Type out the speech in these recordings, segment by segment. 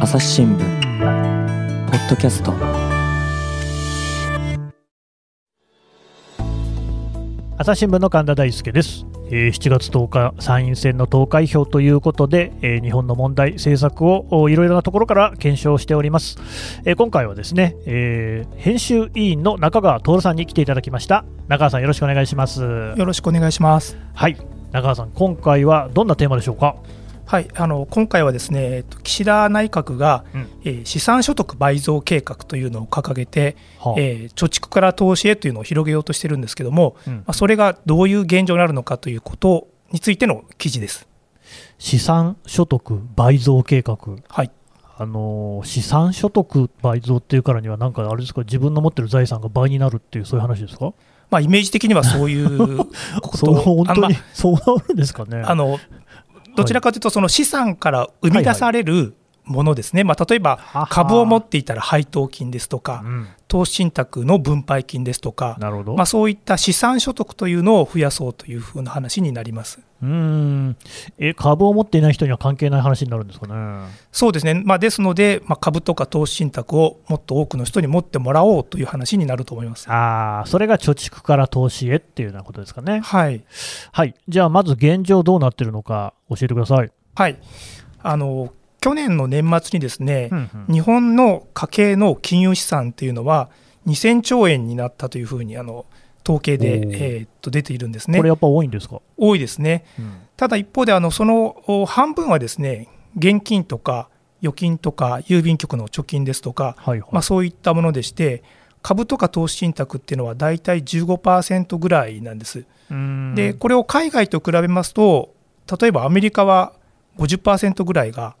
朝日新聞ポッドキャスト。朝日新聞の神田大輔です、えー7月10日参院選の投開票ということで、えー日本の問題政策をおいろいろなところから検証しております、えー今回はですね、えー編集委員の中川徹さんに来ていただきました。中川さんよろしくお願いします。よろしくお願いします。はい。中川さん今回はどんなテーマでしょうか？はい、あの今回はですね、えっと岸田内閣が、うん。えー資産所得倍増計画というのを掲げて、はあ。えー貯蓄から投資へというのを広げようとしてるんですけども、うん。まあ、それがどういう現状になるのかということについての記事です。資産所得倍増計画。はい、あのー資産所得倍増っていうからには、なんかあれですか、自分の持ってる財産が倍になるっていう、そういう話ですか、まあ、イメージ的にはそういうこと。そう本当にま、そうなるんですかね。ああのどちらかというと、その資産から生み出されるものですね、まあ、例えば株を持っていたら配当金ですとか、うん投資信託の分配金ですとか、なるほど、まあ、そういった資産所得というのを増やそうというふうな話になります。うーんえ株を持っていない人には関係ない話になるんですかね？そうですね、まあ、ですので、まあ、株とか投資信託をもっと多くの人に持ってもらおうという話になると思います。ああ、それが貯蓄から投資へっていうようなことですかね。はい、はい、じゃあ、まず現状どうなってるのか教えてください。はい、あの去年の年末にですね、うんうん日本の家計の金融資産というのは、2000兆円になったというふうにあの統計で、えーっと出ているんですねこれ。やっぱ多いんですか、多いですね。うんただ一方であのそのお半分はですね現金とか預金とか郵便局の貯金ですとか、はいはいまあ、そういったものでして株とか投資信託っていうのは大体15%ぐらいなんです。でこれを海外と比べますと例えばアメリカは50%ぐらいが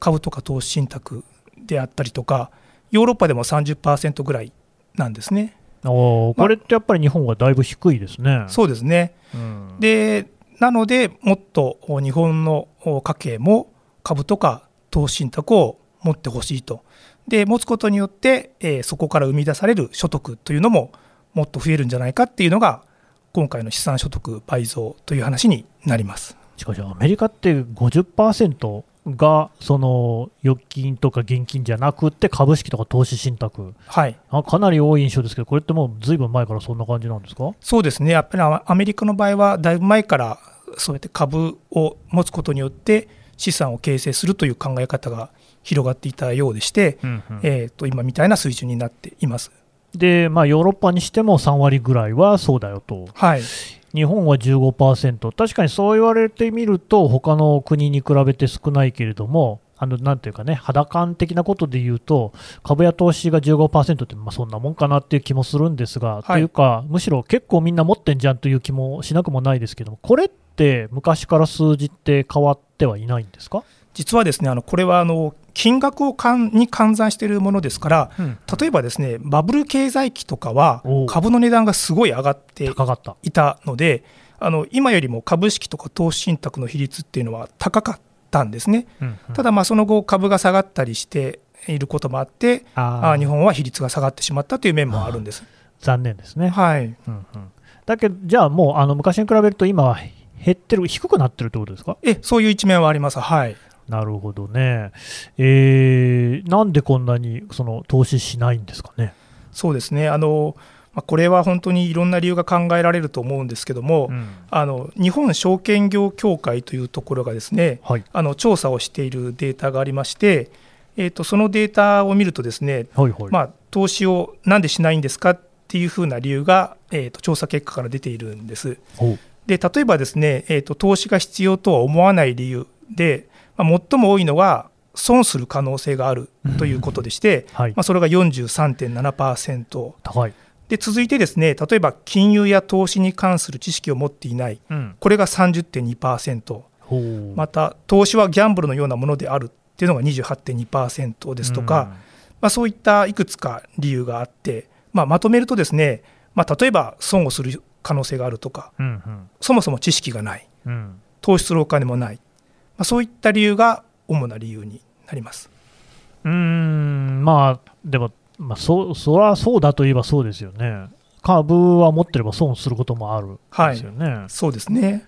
株とか投資信託であったりとかヨーロッパでも30%ぐらいなんですね。おーこれってやっぱり日本はだいぶ低いですね。そうですねうんでなのでもっとお日本のお家計も株とか投資信託を持ってほしいとで持つことによって、えーそこから生み出される所得というのももっと増えるんじゃないかっていうのが今回の資産所得倍増という話になります。しかし、アメリカって50%がその預金とか現金じゃなくて株式とか投資信託。はい。あ、かなり多い印象ですけど、これってもうずいぶん前からそんな感じなんですか？そうですね。やっぱりアアメリカの場合はだいぶ前からそうやって株を持つことによって資産を形成するという考え方が広がっていたようでして、うんうん。えー、と今みたいな水準になっています。で、まあ、ヨーロッパにしても3割ぐらいはそうだよと、はい日本は15%、確かにそう言われてみると、他の国に比べて少ないけれども、あのなんていうかね、肌感的なことで言うと、株や投資が15%って、まあ、そんなもんかなっていう気もするんですが、はい。というか、むしろ結構みんな持ってんじゃんという気もしなくもないですけども、これって昔から数字って変わってはいないんですか、実はですねあのこれはあの金額をかんに換算しているものですから例えばですねバブル経済期とかは株の値段がすごい上がって。いたのであの今よりも株式とか投資信託の比率っていうのは高かったんですね。うんうん。ただまあその後株が下がったりしていることもあってあ日本は比率が下がってしまったという面もあるんです。残念ですね。はい。うんうん。だけど、じゃあもうあの昔に比べると今は減ってる、低くなってるってことですか？えそういう一面はあります。はいなるほどね。えー、なんでこんなにその投資しないんですかね？そうですねあの、まあ、これは本当にいろんな理由が考えられると思うんですけども、うんあの日本証券業協会というところがですねはい。あの調査をしているデータがありまして、えー、とそのデータを見るとですね、はいはい。まあ、投資をなんでしないんですか？っていうふうな理由が、えー、と調査結果から出ているんです。で例えばですね、えー、と投資が必要とは思わない理由で、まあ、最も多いのは損する可能性があるということでして、はい。まあ、それが43.7%高い。で続いてですね例えば金融や投資に関する知識を持っていない。うん。これが30.2%ほう。また投資はギャンブルのようなものであるっていうのが28.2%ですとか、まあ、そういったいくつか理由があって、まあ、まとめるとですね、まあ、例えば損をする可能性があるとかうん、うん。そもそも知識がない。うんうん。投資するお金もない、まあ、そういった理由が主な理由になります。うーん、まあ、でも、まあ、そそらそうだといえばそうですよね。株は持ってれば損することもあるんですよね。そうですね。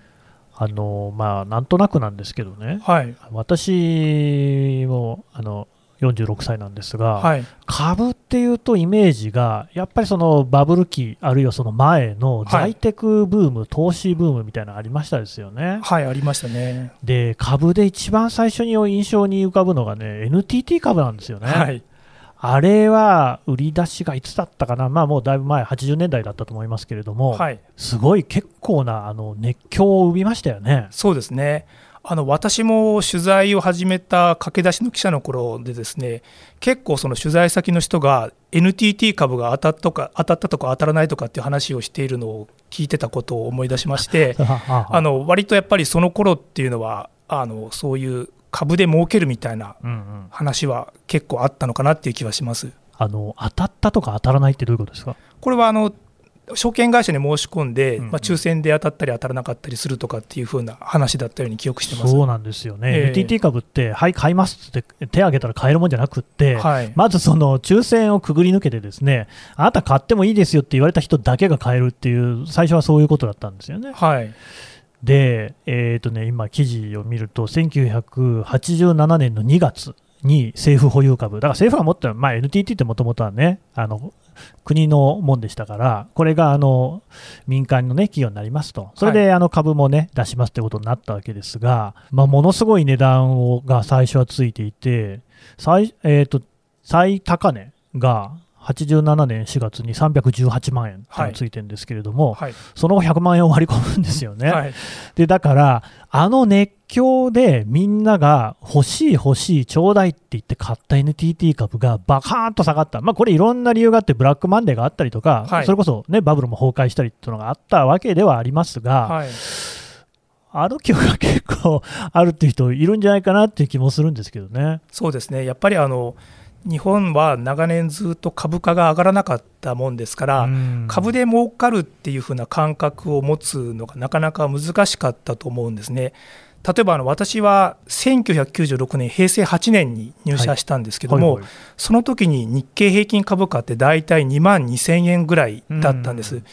あのまあ、なんとなくなんですけどね、はい。私もあの46歳なんですが、はい。株っていうとイメージが、やっぱりそのバブル期、あるいはその前の在テクブーム、投資ブームみたいなのありましたですよね。はい、ありましたね。で、株で一番最初に印象に浮かぶのがね、NTT 株なんですよね。はい。あれは売り出しがいつだったかな、まあ、もうだいぶ前、80年代だったと思いますけれども、はい。すごい結構なあの熱狂を生みましたよね。そうですね。あの私も取材を始めた駆け出しの記者の頃でですね結構その取材先の人が NTT 株が当たったとか当たったとか当たらないとかっていう話をしているのを聞いてたことを思い出しまして ああの割とやっぱりその頃っていうのはあのそういう株で儲けるみたいな話は結構あったのかなっていう気はします。あの当たったとか当たらないってどういうことですか？これはあの証券会社に申し込んで、うんうん。まあ、抽選で当たったり当たらなかったりするとかっていう風な話だったように記憶してます。そうなんですよね、ええ。NTT 株って、はい、買いますって手挙げたら買えるもんじゃなくって、はい、まずその抽選をくぐり抜けて、ですねあなた買ってもいいですよって言われた人だけが買えるっていう、最初はそういうことだったんですよね。はい、で、えーとね、今、記事を見ると、1987年の2月に政府保有株、だから政府が持ってる、まあ、NTT ってもともとはね、あの国のもんでしたから、これがあの民間の、ね、企業になりますと、それであの株も、ね、出しますってことになったわけですが、まあ、ものすごい値段をが最初はついていて、最,、えー、と最高値が87年4月に318万円がついてるんですけれども、はい、その後100万円を割り込むんですよね。はい、でだから、あの熱狂でみんなが欲しい、欲しい、ちょうだいって言って買った NTT 株がバカーンと下がった、まあ、これ、いろんな理由があって、ブラックマンデーがあったりとか、はい。それこそ、ね、バブルも崩壊したりっていうのがあったわけではありますが、はい、あの記憶が結構あるっていう人いるんじゃないかなっていう気もするんですけどね。そうですね、やっぱりあの日本は長年ずっと株価が上がらなかったもんですから、うん株で儲かるっていう風な感覚を持つのがなかなか難しかったと思うんですね。例えばあの私は1996年、平成8年に入社したんですけども、はいはいその時に日経平均株価って大体2万2000円ぐらいだったんです。うう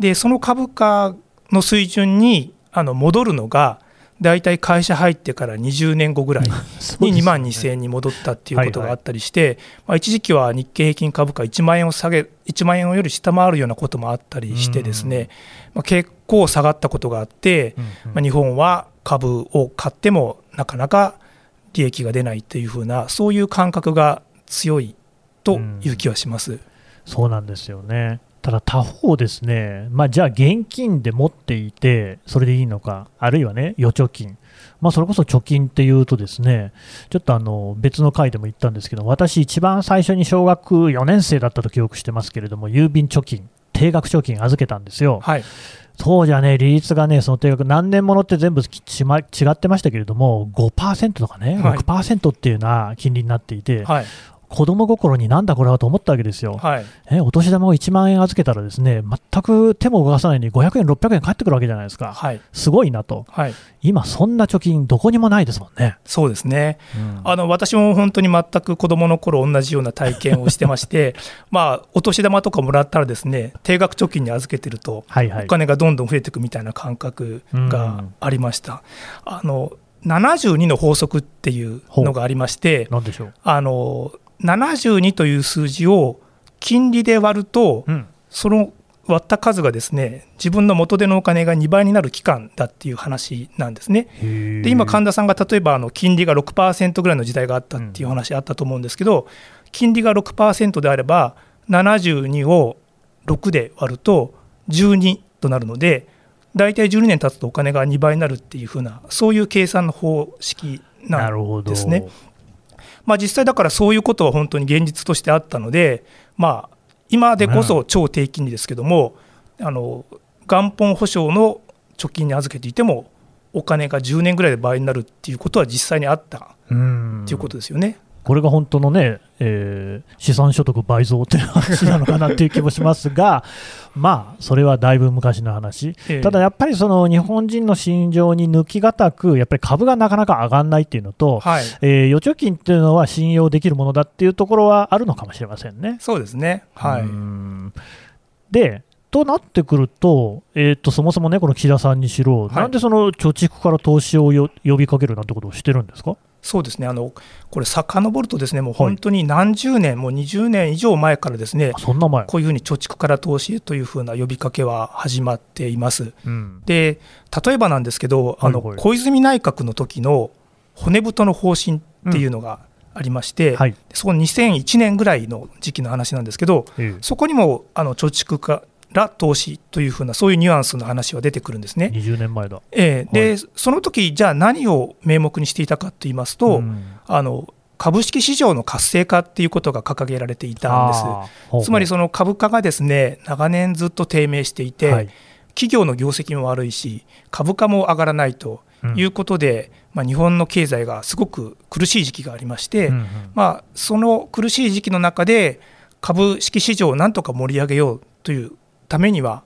でその株価の水準にあの戻るのが大体会社入ってから20年後ぐらい に2万2000円に戻ったっていうことがあったりして、まあ、一時期は日経平均株価1万円を下げ1万円より下回るようなこともあったりしてですね、まあ、結構下がったことがあって、まあ、日本は株を買ってもなかなか利益が出ないというふうなそういう感覚が強いという気はします。そうなんですよね。ただ他方ですね、まあ、じゃあ現金で持っていて、それでいいのか、あるいはね、預貯金、まあ、それこそ貯金っていうとですね、ちょっとあの別の回でも言ったんですけど、私、一番最初に小学4年生だったと記憶してますけれども、郵便貯金、定額貯金預けたんですよ。はい、当時はね、利率がね、その定額、何年ものって全部ちま違ってましたけれども、5%とかね、はい。6%っていうような金利になっていて、はい、子供心になんだこれはと思ったわけですよ。はい、えお年玉を1万円預けたらですね全く手も動かさないのに500円、600円返ってくるわけじゃないですか、はい、すごいなと、はい、今、そんな貯金、どこにもないですもんね。そうですね。うん。あの私も本当に全く子どもの頃同じような体験をしてまして、まあ、お年玉とかもらったらですね定額貯金に預けてると、はいはい。お金がどんどん増えていくみたいな感覚がありました。あの72の法則っていうのがありまして、なんでしょう、あの72という数字を金利で割ると、うんその割った数がですね自分の元手のお金が2倍になる期間だっていう話なんですね。で今、神田さんが例えばあの金利が6%ぐらいの時代があったっていう話あったと思うんですけど、金利が6%であれば、72を6で割ると12となるので、大体12年経つとお金が2倍になるっていうふうな、そういう計算の方式ななるほどんですね。まあ、実際だからそういうことは本当に現実としてあったので、まあ、今でこそ超低金利ですけども、あの元本保証の貯金に預けていても、お金が10年ぐらいで倍になるっていうことは実際にあったうんっていうことですよね。これが本当のね、えー資産所得倍増っていう話なのかなっていう気もしますが、まあ、それはだいぶ昔の話、ええ。ただやっぱりその日本人の心情に抜きがたく、やっぱり株がなかなか上がらないっていうのと、はい、えー預貯金っていうのは信用できるものだっていうところはあるのかもしれませんね。そうですね。はい、うん。で、となってくると、えー、とそもそもね、この岸田さんにしろ、はい。なんでその貯蓄から投資をよ呼びかけるなんてことをしてるんですか？そうですね。あのこれ、遡ると、ですねもう本当に何十年、もう20年以上前からですねあ、そんな前。こういうふうに貯蓄から投資へというふうな呼びかけは始まっています。うん、で例えばなんですけど、あのはいはい。小泉内閣の時の骨太の方針っていうのがありまして、はい、そこ2001年ぐらいの時期の話なんですけど、ええ。そこにもあの貯蓄から投資というふうな、そういうニュアンスの話は出てくるんですね。20年前だ。ええ。で、その時じゃあ何を名目にしていたかと言いますと、うん。あの株式市場の活性化っていうことが掲げられていたんです。ほうほう。つまりその株価がですね長年ずっと低迷していて、はい。企業の業績も悪いし、株価も上がらないということで、まあ、日本の経済がすごく苦しい時期がありまして、うんうん。まあ、その苦しい時期の中で、株式市場をなんとか盛り上げようというためには、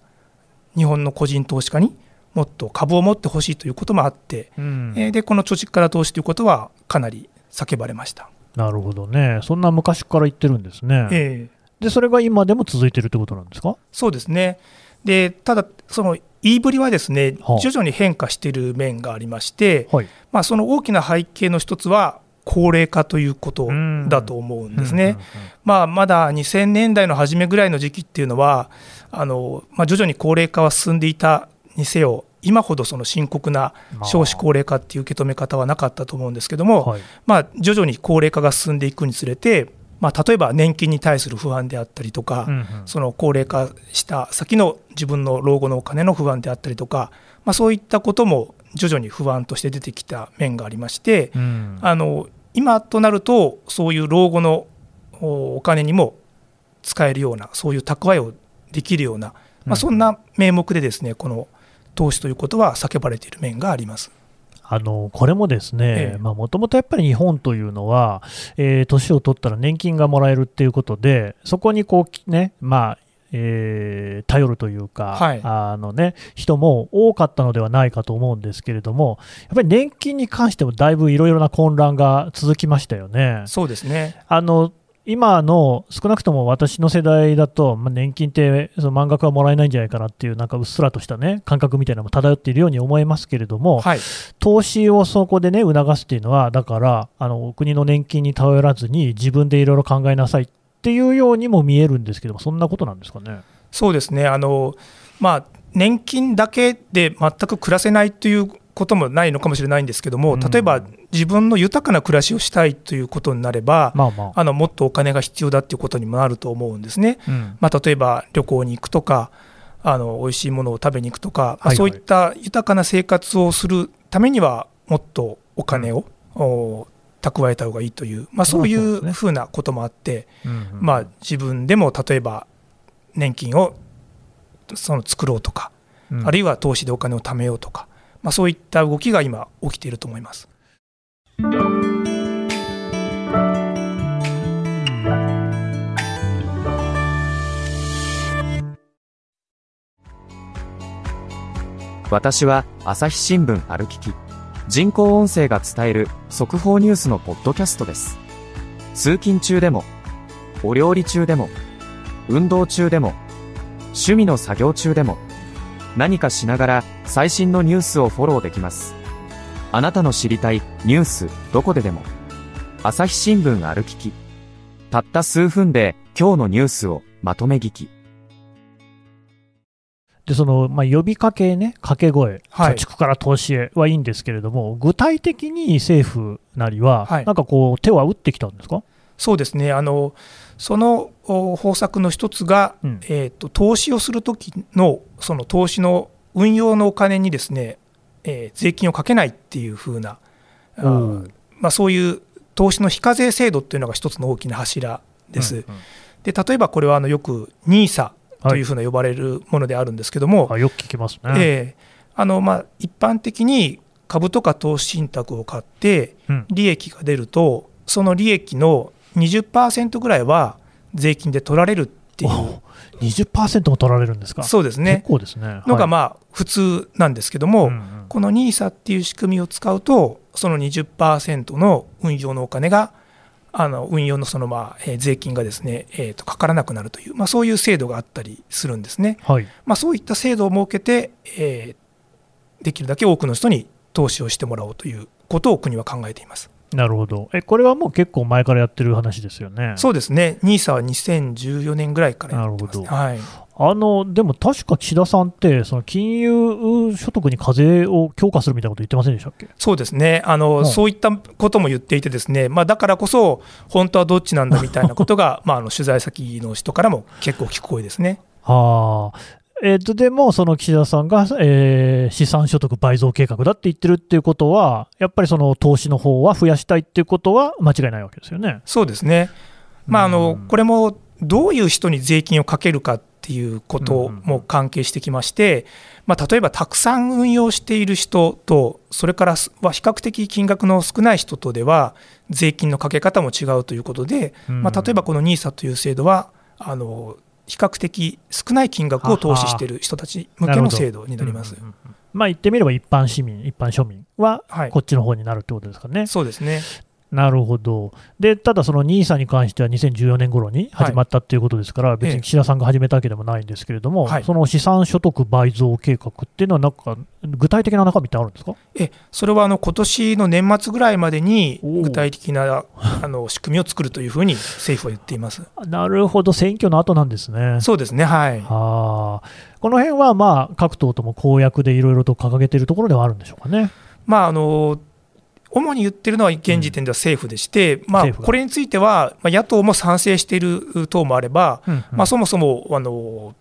日本の個人投資家にもっと株を持ってほしいということもあって、うんえーでこの貯蓄から投資ということはかなり叫ばれました。なるほどね、そんな昔から言ってるんですね。ええで、それが今でも続いてるってことなんですか？そうですね。で、ただ、その言いぶりはですねはあ、徐々に変化している面がありまして、はい。まあ、その大きな背景の一つは、高齢化ということだと思うんですね。まあ、まだ2000年代の初めぐらいの時期っていうのは、あのまあ、徐々に高齢化は進んでいたにせよ、今ほどその深刻な少子高齢化っていう受け止め方はなかったと思うんですけども、はい。まあ、徐々に高齢化が進んでいくにつれて、まあ、例えば年金に対する不安であったりとか、うんうん。その高齢化した先の自分の老後のお金の不安であったりとか、まあ、そういったことも徐々に不安として出てきた面がありまして、うん。あの今となると、そういう老後のおお金にも使えるような、そういう蓄えをできるような、まあ、そんな名目でですね、この投資ということは叫ばれている面があります。あのこれもですえねえ、もともとやっぱり日本というのは、えー年を取ったら年金がもらえるっていうことで、そこにこう、ねまあえー頼るというか、はいあのね、人も多かったのではないかと思うんですけれども、やっぱり年金に関してもだいぶいろいろな混乱が続きましたよね。そうですね。あの今の少なくとも私の世代だと、まあ、年金ってその満額はもらえないんじゃないかなっていう、なんかうっすらとした、ね、感覚みたいなのも漂っているように思えますけれども、はい。投資をそこでね、促すっていうのは、だから、あの国の年金に頼らずに、自分でいろいろ考えなさいっていうようにも見えるんですけども、そんなことなんですかね？そうですね。あの、まあ、年金だけで全く暮らせないということもないのかもしれないんですけども、うん例えば自分の豊かな暮らしをしたいということになれば、まあまあ。あのもっとお金が必要だっていうことにもなると思うんですね。うんまあ、例えば旅行に行くとか、あの美味しいものを食べに行くとか、まあはいはいそういった豊かな生活をするためには、もっとお金を、お蓄えた方がいいという、まあ、そういそうふうなこともあって、うんうんまあ、自分でも例えば年金をその作ろうとか、うんあるいは投資でお金を貯めようとか、まあ、そういった動きが今、起きていると思います。私は朝日新聞歩きき人工音声が伝える速報ニュースのポッドキャストです通勤中でもお料理中でも運動中でも趣味の作業中でも何かしながら最新のニュースをフォローできます。あなたの知りたいニュースどこででも朝日新聞歩ききたった数分で今日のニュースをまとめ聞き。でそのまあ、呼びかけね、掛け声、はい。貯蓄から投資へはいいんですけれども、具体的に政府なりは、はい。なんかこう、手は打ってきたんですか、そうですね。あのそのお方策の一つが、うん。えー、と投資をするときのその投資の運用のお金にですね、えー税金をかけないっていう風な、あーおーまあ、そういう投資の非課税制度っていうのが一つの大きな柱です。うんうん。で例えばこれはあのよく NISA というふうな呼ばれるものであるんですけども、あよく聞きますね。ええ。あのまあ、一般的に株とか投資信託を買ってうん。利益が出るとその利益の20%ぐらいは税金で取られるっていうお20%も取られるんですか、そうですね結構ですね。のがあ、まあ普通なんですけども、うんうんこの NISA っていう仕組みを使うとその20%の運用のお金があの運用のその、まあえー税金がですね、えー、とかからなくなるという、まあ、そういう制度があったりするんですね。はい、まあ、そういった制度を設けて、えーできるだけ多くの人に投資をしてもらおうということを国は考えています。なるほど。え、これはもう結構前からやってる話ですよね。そうですね、NISA は2014年ぐらいからやってます、ね、なるほはい、あのでも確か岸田さんって、その金融所得に課税を強化するみたいなこと言ってませんでしたっけ？そうですね。あの、うん。そういったことも言っていて、ですね、まあ、だからこそ、本当はどっちなんだみたいなことが、まあ、あの取材先の人からも結構聞く声ですね。はあえー、とでも、その岸田さんが、えー資産所得倍増計画だって言ってるっていうことは、やっぱりその投資の方は増やしたいっていうことは間違いないわけですよね。そうですね、まあ、あのうん。これもどういう人に税金をかけるかっていうことも関係してきまして、まあ、例えばたくさん運用している人と、それからすは比較的金額の少ない人とでは、税金のかけ方も違うということで、まあ、例えばこの NISA という制度は、あの比較的少ない金額を投資している人たち向けの制度になりますうん。うんうんまあ言ってみれば一般市民、一般庶民ははいこっちの方になるってことですかね。そうですね。なるほど。で、ただその NISA に関しては2014年頃に始まったっていうことですから、別に岸田さんが始めたわけでもないんですけれども、はいその資産所得倍増計画っていうのは、なんか具体的な中身ってあるんですか？えそれはあの今年の年末ぐらいまでに具体的なあの仕組みを作るというふうに政府は言っています。なるほど、選挙の後なんですね。そうですね、はい。はあこの辺はまあ各党とも公約でいろいろと掲げているところではあるんでしょうかね。まああの主に言ってるのは現時点では政府でして、まあ、政府がこれについては、まあ、野党も賛成している党もあれば、うんうんまあ、そもそもあの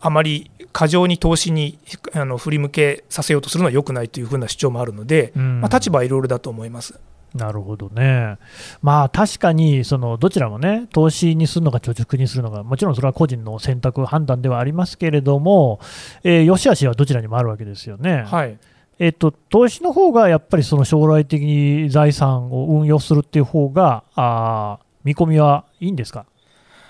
あまり過剰に投資にあの振り向けさせようとするのは良くないというふうな主張もあるので、うんまあ、立場はいろいろだと思います。なるほどね。まあ確かにそのどちらもね、投資にするのか貯蓄にするのか、もちろんそれは個人の選択、判断ではありますけれども、えー、良し悪しはどちらにもあるわけですよね。はいえっと、投資の方がやっぱりその将来的に財産を運用するっていう方が、あー見込みはいいんですか、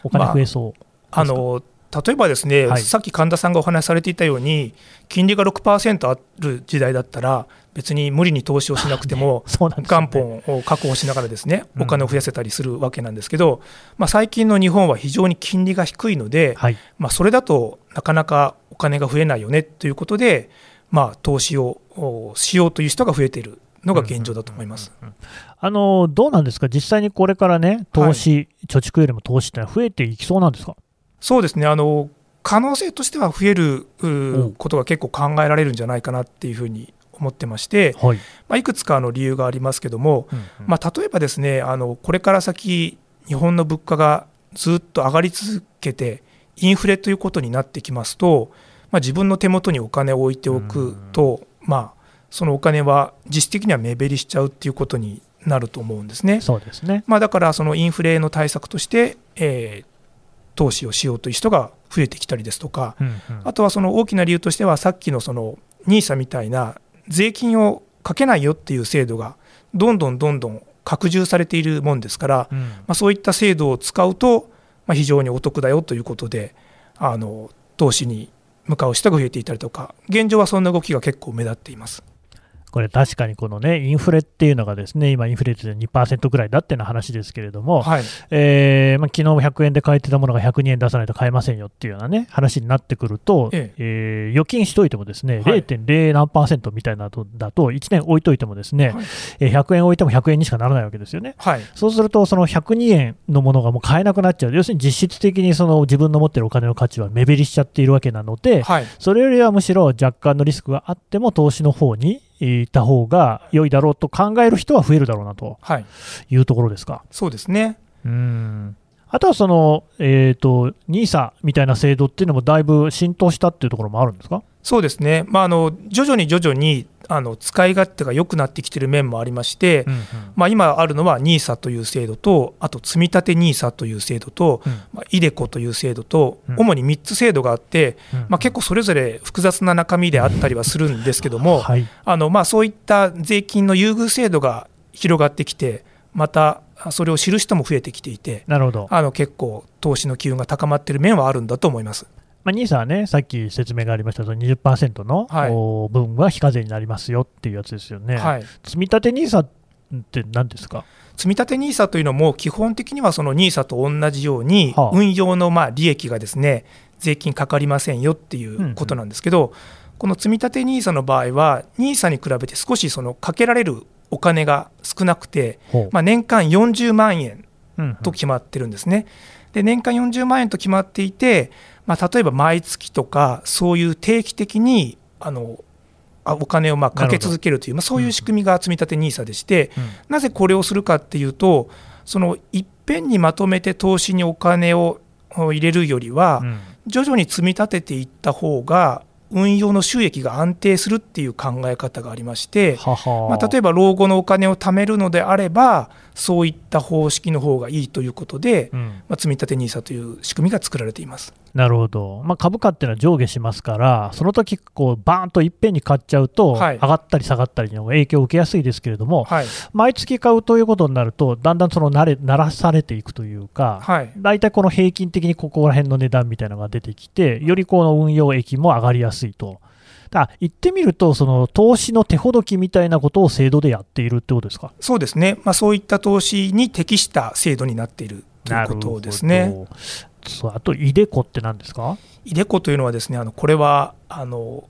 お金増えそう。あの例えばですね、はい。さっき神田さんがお話しされていたように、金利が6%ある時代だったら、別に無理に投資をしなくても、元本を確保しながらですね、うん。お金を増やせたりするわけなんですけど、まあ、最近の日本は非常に金利が低いので、はい、まあ、それだとなかなかお金が増えないよねということで、まあ、投資をおしようという人が増えているのが現状だと思います。あのどうなんですか、実際にこれからね、投資、貯蓄よりも投資ってのは増えていきそうなんですか？そうですね。あの可能性としては増えることが結構考えられるんじゃないかなっていうふうに思ってまして、はい、まあ、いくつかの理由がありますけども、うんうん。まあ、例えばですねあのこれから先日本の物価がずっと上がり続けてインフレということになってきますと、まあ、自分の手元にお金を置いておくと、まあ、そのお金は実質的には目減りしちゃうっていうことになると思うんですね。そうですね。まあ、だからそのインフレの対策として、えー投資をしようという人が増えてきたりですとか、うんうんあとはその大きな理由としては、さっきのその NISA みたいな税金をかけないよっていう制度が、どんどんどんどん拡充されているもんですから、うんまあ、そういった制度を使うと、まあ、非常にお得だよということで、あの投資に向かう人が増えていたりとか、現状はそんな動きが結構目立っています。これ確かにこのね、インフレっていうのがですね、今インフレ率で2%ぐらいだっての話ですけれども、はい、えーまあ、昨日100円で買えてたものが102円出さないと買えませんよっていうようなね、話になってくると、ええ。ー預金しといてもですね、はい。0.0何パーセントみたいなのだと、1年置いといてもですね、はい。えー100円置いても100円にしかならないわけですよね。はい、そうすると、その102円のものがもう買えなくなっちゃう、要するに実質的にその自分の持ってるお金の価値は目減りしちゃっているわけなので、はい、それよりはむしろ若干のリスクがあっても、投資の方に行った方が良いだろうと考える人は増えるだろうなとはい、いうところですか。そうですね。うんあとはその、えー、と NISA みたいな制度っていうのもだいぶ浸透したっていうところもあるんですか？そうですね、まあ、あの徐々に徐々にあの使い勝手が良くなってきている面もありまして、うんうん。まあ、今あるのは NISA という制度と、あと積み立て NISA という制度と、うん。まあ、iDeCo という制度とうん、主に3つ制度があって、うん。まあ、結構それぞれ複雑な中身であったりはするんですけども、はい、あのまあ、そういった税金の優遇制度が広がってきて、またそれを知る人も増えてきていて、なるほど、あの結構、投資の機運が高まっている面はあるんだと思います。まあ、NISA はね、さっき説明がありましたその20%の、はい。お分は非課税になりますよっていうやつですよね。はい、積み立て NISA って何ですか？積立 NISA というのも基本的にはその NISA と同じようにはあ。運用のまあ利益がですね税金かかりませんよっていうことなんですけど、この積立 NISA の場合は NISA に比べて少しそのかけられるお金が少なくて、まあ、年間40万円うん。と決まってるんですね。で年間40万円と決まっていて、まあ、例えば毎月とかそういう定期的にあのあお金をまあかけ続けるという、まあ、そういう仕組みが積立 NISA でして、うん。なぜこれをするかっていうとそのいっぺんにまとめて投資にお金をお入れるよりは、うん。徐々に積み立てていった方が運用の収益が安定するっていう考え方がありまして、ははまあ、例えば老後のお金を貯めるのであればそういった方式の方がいいということで、うんまあ、積立 NISA という仕組みが作られています。なるほど、まあ、株価っていうのは上下しますから、その時こうバーンといっぺんに買っちゃうと、はい上がったり下がったりの影響を受けやすいですけれども、はい、毎月買うということになると、だんだんその慣れ慣らされていくというか、はい、大体この平均的にここら辺の値段みたいなのが出てきて、よりこの運用益も上がりやすいと。だから言ってみると、その投資の手ほどきみたいなことを制度でやっているってことですか？そうですね、まあ、そういった投資に適した制度になっているということですね。なるほど。そうあと、イデコって何ですか？イデコというのはですねあのこれはあの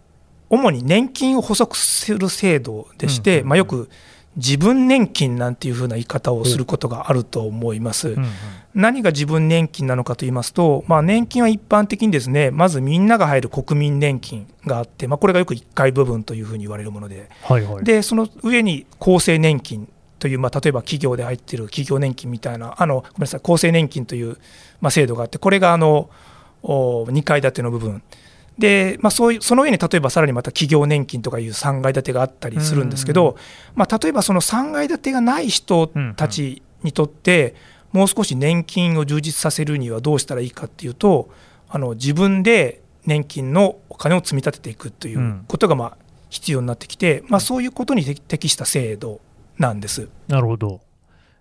主に年金を補足する制度でして、うんうんうんまあ、よく自分年金なんていうふうな言い方をすることがあると思います。うんうん何が自分年金なのかと言いますと、まあ、年金は一般的にですねまずみんなが入る国民年金があって、まあ、これがよく1回部分というふうに言われるものではいはい。でその上に厚生年金という、まあ、例えば企業で入っている企業年金みたいなあのごめんなさい厚生年金という、まあ、制度があってこれがあのお2階建ての部分。で、まあ、そういうその上に例えばさらにまた企業年金とかいう3階建てがあったりするんですけど、まあ、例えばその3階建てがない人たちにとって、もう少し年金を充実させるにはどうしたらいいかっていうとあの自分で年金のお金を積み立てていくということがまあ必要になってきて、まあ、そういうことに適適した制度なんです。なるほど。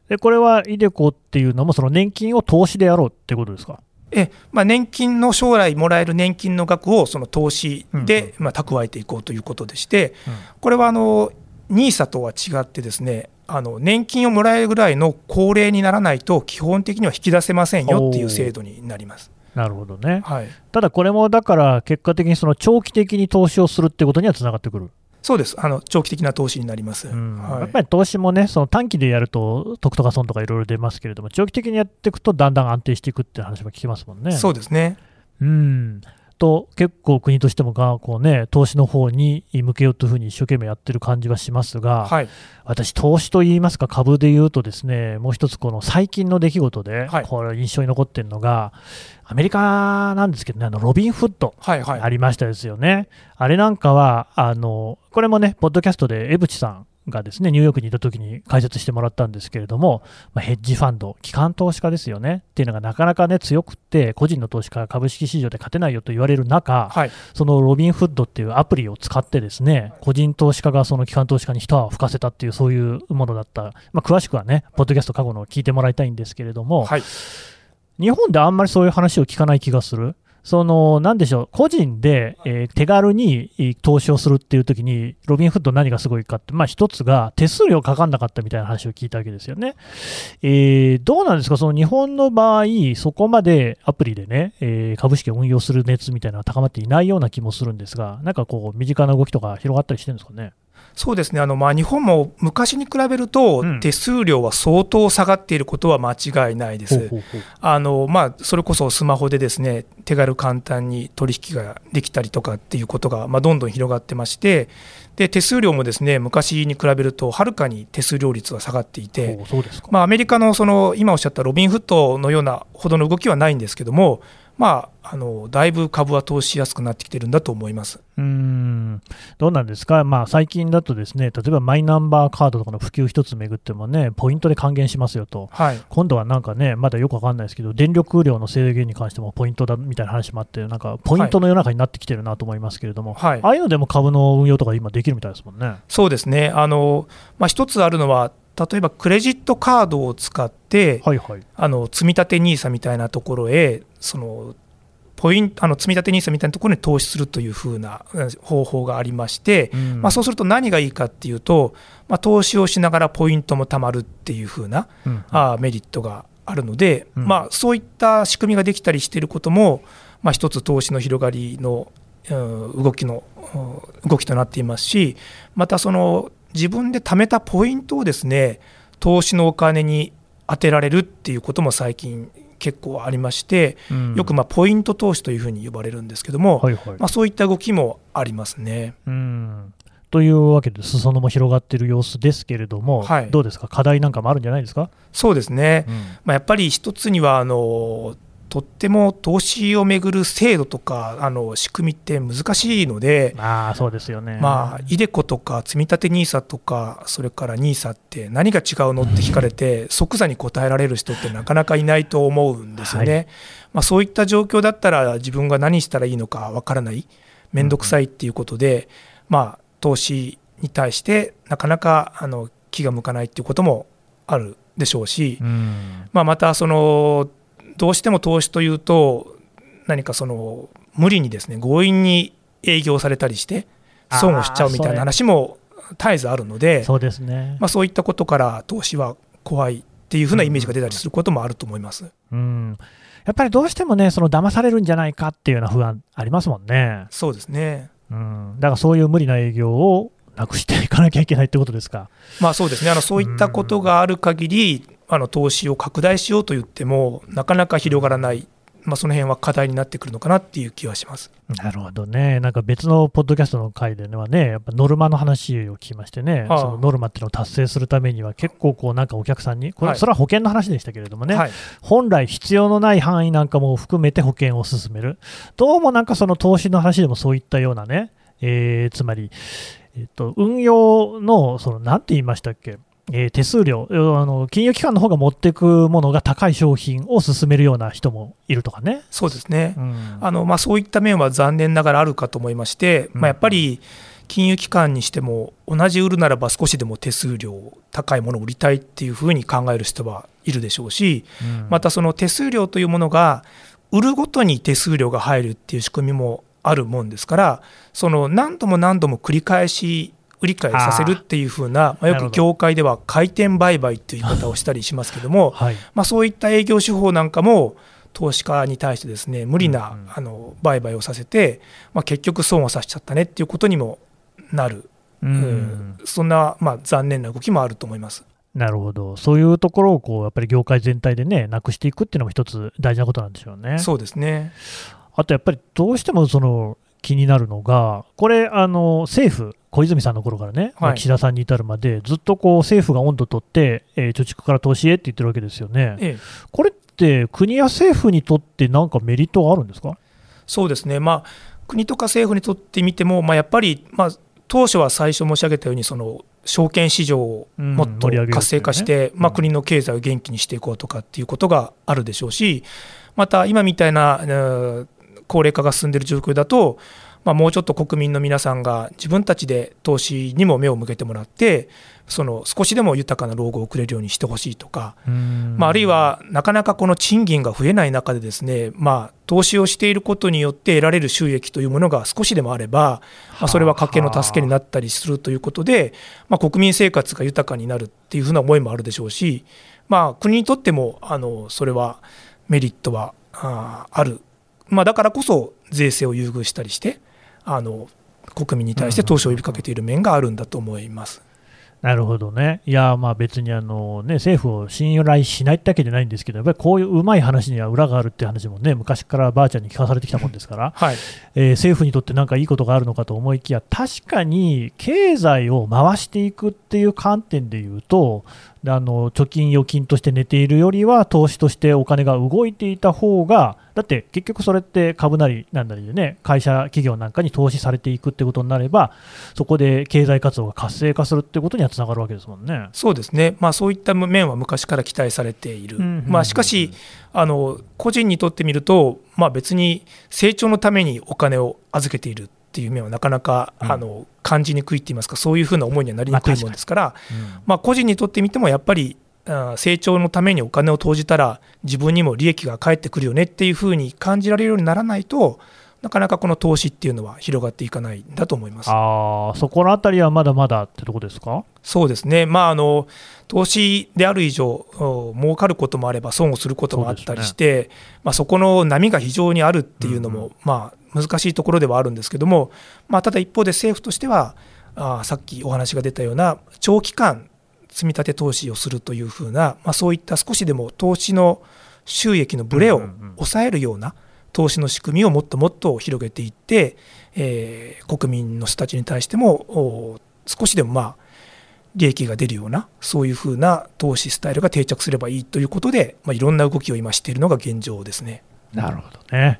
で、これはイデコっていうのも、その年金を投資でやろうってことですか？えまあ、年金の将来もらえる年金の額をその投資うんでまあ蓄えていこうということでして、これはあの NISA とは違ってですねあの年金をもらえるぐらいの高齢にならないと基本的には引き出せませんよっていう制度になります。なるほどね。はい、ただこれもだから結果的にその長期的に投資をするってことにはつながってくる。そうです。あの長期的な投資になります。うん。はい。やっぱり投資もね、その短期でやると得とか損とかいろいろ出ますけれども、長期的にやっていくとだんだん安定していくっていう話も聞きますもんね。そうですね。うんと結構国としてもがこう、ね、投資の方に向けようというふうに一生懸命やってる感じはしますが、はい。私、投資といいますか、株でいうと、ですねもう一つ、この最近の出来事で、はい。これ、印象に残ってるのが、アメリカなんですけどね、あのロビン・フッド、はいはい。ありましたですよね。あれなんかは、あのこれもね、ポッドキャストで江淵さんがですねニューヨークにいた時に解説してもらったんですけれども、まあ、ヘッジファンド、機関投資家ですよね。っていうのがなかなかね強くって、個人の投資家が株式市場で勝てないよと言われる中、はい。そのロビンフッドっていうアプリを使ってですね、個人投資家がその機関投資家に一泡吹かせたっていう、そういうものだった、まあ、詳しくはね、ポッドキャスト過去のを聞いてもらいたいんですけれども、はい。日本であんまりそういう話を聞かない気がする。そのなんでしょう個人で、えー手軽に投資をするっていうときに、ロビンフッド何がすごいかって、まあ、一つが手数料かかんなかったみたいな話を聞いたわけですよね。えーどうなんですか、その日本の場合、そこまでアプリでね、えー株式を運用する熱みたいなのが高まっていないような気もするんですが、なんかこう、身近な動きとか広がったりしてるんですかね？そうですねあの、まあ、日本も昔に比べるとうん手数料は相当下がっていることは間違いないです。それこそスマホでですね手軽簡単に取引ができたりとかっていうことが、まあ、どんどん広がってましてで手数料もですね昔に比べるとはるかに手数料率は下がっていて。まあ、アメリカのその今おっしゃったロビンフットのようなほどの動きはないんですけども、まあ、あのだいぶ株は投資しやすくなってきてるんだと思います。うーんどうなんですか、まあ、最近だとですね例えばマイナンバーカードとかの普及一つめぐってもね、ポイントで還元しますよと、はい今度はなんかね、まだよくわかんないですけど、電力量の制限に関してもポイントだみたいな話もあって、なんかポイントの世の中になってきてるなと思いますけれども、はいああいうのでも株の運用とか今できるみたいですもんね。そうですねあの、まあ、一つあるのは例えばクレジットカードを使って、はいはい。あの積み立て NISA みたいなところへそのポイントあの積立 NISA みたいなところに投資するというふうな方法がありまして、うん。まあ、そうすると何がいいかっていうと、まあ、投資をしながらポイントも貯まるっていうふうなうんあーメリットがあるので、うん。まあ、そういった仕組みができたりしていることも、まあ、一つ投資の広がりの、うん動きのうん動きとなっていますしまたその自分で貯めたポイントをですね投資のお金に当てられるっていうことも最近結構ありましてうん。よくまあポイント投資というふうに呼ばれるんですけども、はいはい。まあ、そういった動きもありますね。うん。というわけで、裾野も広がっている様子ですけれども、はい。どうですか、課題なんかもあるんじゃないですか？そうですね、うん。まあ、やっぱり一つにはあのとっても投資をめぐる制度とかあの仕組みって難しいので、ああ、そうですよね。まあ、イデコとか積立 NISA とかそれから NISA って何が違うのって聞かれて即座に答えられる人ってなかなかいないと思うんですよね。はいまあ、そういった状況だったら自分が何したらいいのかわからない面倒くさいっていうことで、まあ、投資に対してなかなかあの気が向かないっていうこともあるでしょうし、うんまあ、またそのどうしても投資というと何かその無理にですね強引に営業されたりして損をしちゃうみたいな話も絶えずあるのでそうですね。まあ、そういったことから投資は怖いっていうふうなイメージが出たりすることもあると思います。うん、やっぱりどうしてもね、その騙されるんじゃないかっていうような不安ありますもんね。そうですねうん、だからそういう無理な営業をなくしていかなきゃいけないってことですか？まあそうですねあのそういったことがある限りあの投資を拡大しようと言ってもなかなか広がらない、まあ、その辺は課題になってくるのかなっていう気はします。なるほどね。なんか別のポッドキャストの回ではね、やっぱノルマの話を聞きましてね、ああそのノルマっていうのを達成するためには結構こうなんかお客さんに、これはいそれは保険の話でしたけれどもね、はい、本来必要のない範囲なんかも含めて保険を進める。どうもなんかその投資の話でもそういったようなね、えーつまり、えっと、運用の、その、なんて言いましたっけ、えー手数料、あの金融機関の方が持っていくものが高い商品を進めるような人もいるとかね。そうですね、うん。あのまあ、そういった面は残念ながらあるかと思いまして、うん。まあ、やっぱり金融機関にしても、同じ売るならば少しでも手数料高いものを売りたいっていうふうに考える人はいるでしょうし、うん。またその手数料というものが、売るごとに手数料が入るっていう仕組みもあるもんですから、その何度も何度も繰り返し売り買いさせるっていうふうな、まあ、よく業界では回転売買という言い方をしたりしますけども、はい。まあ、そういった営業手法なんかも投資家に対してですね無理な、うんうんあの売買をさせて、まあ、結局損をさせちゃったねっていうことにもなる、ううんんそんな、まあ、残念な動きもあると思います。なるほど。そういうところをこう、やっぱり業界全体でね、なくしていくっていうのも一つ大事なことなんでしょうね。そうですねあとやっぱりどうしてもその気になるのが、これ、あの政府、小泉さんの頃からね、はい。岸田さんに至るまで、ずっとこう政府が温度取って、えー貯蓄から投資へって言ってるわけですよね。ええ、これって国や政府にとってなんかメリットがあるんですか？そうですね、まあ、国とか政府にとってみても、まあ、やっぱり、まあ、当初は最初申し上げたように、その証券市場をもっと活性化して、まあ、うん国の経済を元気にしていこうとかっていうことがあるでしょうし、また今みたいな、えー高齢化が進んでいる状況だと、まあ、もうちょっと国民の皆さんが自分たちで投資にも目を向けてもらって、その少しでも豊かな老後を送れるようにしてほしいとか、まあ、あるいはなかなかこの賃金が増えない中でですね、まあ、投資をしていることによって得られる収益というものが少しでもあれば、まあ、それは家計の助けになったりするということで、まあ、国民生活が豊かになるっていうふうな思いもあるでしょうし、まあ、国にとってもあのそれはメリットはあーある、まあ、だからこそ税制を優遇したりしてあの国民に対して投資を呼びかけている面があるんだと思います。なるほどね。いや、まあ別にあの、ね、政府を信頼しないってわけじゃないんですけど、やっぱりこういううまい話には裏があるって話もね、昔からばあちゃんに聞かされてきたもんですから、はい、えー政府にとってなんかいいことがあるのかと思いきや、確かに経済を回していくっていう観点でいうと、あの貯金、預金として寝ているよりは、投資としてお金が動いていた方が、だって結局それって株なりなんなりでね、会社、企業なんかに投資されていくってことになれば、そこで経済活動が活性化するってことにはつながるわけですもんね。そうですね、まあ、そういった面は昔から期待されている、まあ、しかしあの、個人にとってみると、まあ、別に成長のためにお金を預けているっていう面はなかなか、うん。あの感じにくいって言いますか、そういうふうな思いにはなりにくいもんですから、うん。まあ、個人にとってみてもやっぱりあ成長のためにお金を投じたら自分にも利益が返ってくるよねっていうふうに感じられるようにならないとなかなかこの投資っていうのは広がっていかないんだと思います。あそこのあたりはまだまだってとこですか？そうですね、まあ、あの投資である以上、儲かることもあれば損をすることもあったりして、そ、ね、まあ、そこの波が非常にあるっていうのも、うん、まあ、難しいところではあるんですけども、まあ、ただ一方で政府としては、あさっきお話が出たような長期間積み立て投資をするというふうな、まあ、そういった少しでも投資の収益のブレを抑えるような投資の仕組みをもっともっと広げていって、えー、国民の人たちに対しても少しでもまあ利益が出るようなそういうふうな投資スタイルが定着すればいいということで、まあ、いろんな動きを今しているのが現状ですね。なるほどね。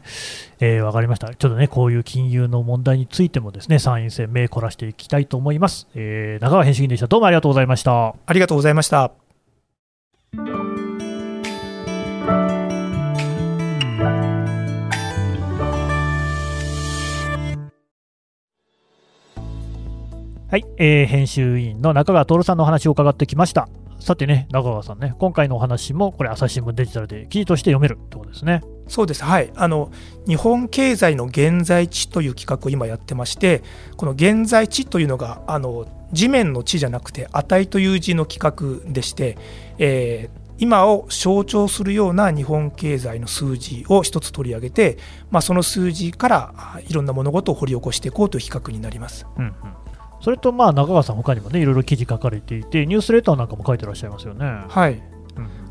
えー、分かりました。ちょっとね、こういう金融の問題についてもですね、参院選、目凝らしていきたいと思います。えー、中川編集員でした。どうもありがとうございました。ありがとうございました。はい、えー、編集員の中川徹さんのお話を伺ってきました。さてね、中川さんね、今回のお話もこれ、朝日新聞デジタルで記事として読めるってことですね。そうです、はい、あの日本経済の現在地という企画を今やってまして、この現在地というのが、あの地面の地じゃなくて、値という字の企画でして、えー、今を象徴するような日本経済の数字を一つ取り上げて、まあ、その数字からいろんな物事を掘り起こしていこうという企画になります。うんうんそれとまあ中川さん、他にもねいろいろ記事書かれていて、ニュースレターなんかも書いてらっしゃいますよね。はい、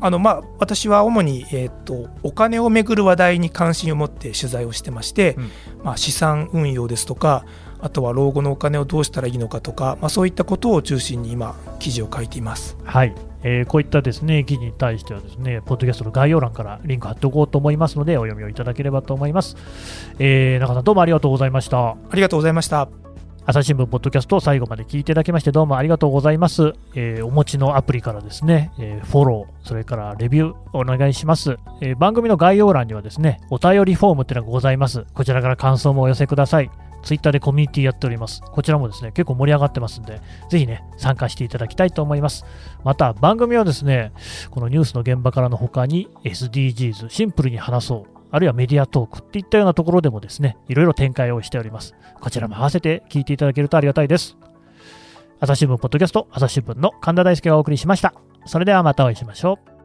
あのまあ、私は主に、えーと、お金をめぐる話題に関心を持って取材をしてまして、うん、まあ、資産運用ですとかあとは老後のお金をどうしたらいいのかとか、まあ、そういったことを中心に今記事を書いています。はいえー、こういったですね記事に対してはですねポッドキャストの概要欄からリンク貼っておこうと思いますのでお読みをいただければと思います。えー、中さんどうもありがとうございました。ありがとうございました。朝日新聞ポッドキャストを最後まで聞いていただきましてどうもありがとうございます。えー、お持ちのアプリからですね、えー、フォロー、それからレビューお願いします、えー、番組の概要欄にはですね、お便りフォームっていうのがございます。こちらから感想もお寄せください。ツイッターでコミュニティやっております。こちらもですね、結構盛り上がってますんで、ぜひね、参加していただきたいと思います。また、番組はですね、このニュースの現場からの他に SDGs、シンプルに話そう、あるいはメディアトークっていったようなところでもですね、いろいろ展開をしております。こちらも合わせて聞いていただけるとありがたいです。朝日新聞ポッドキャスト、朝日新聞の神田大輔がお送りしました。それではまたお会いしましょう。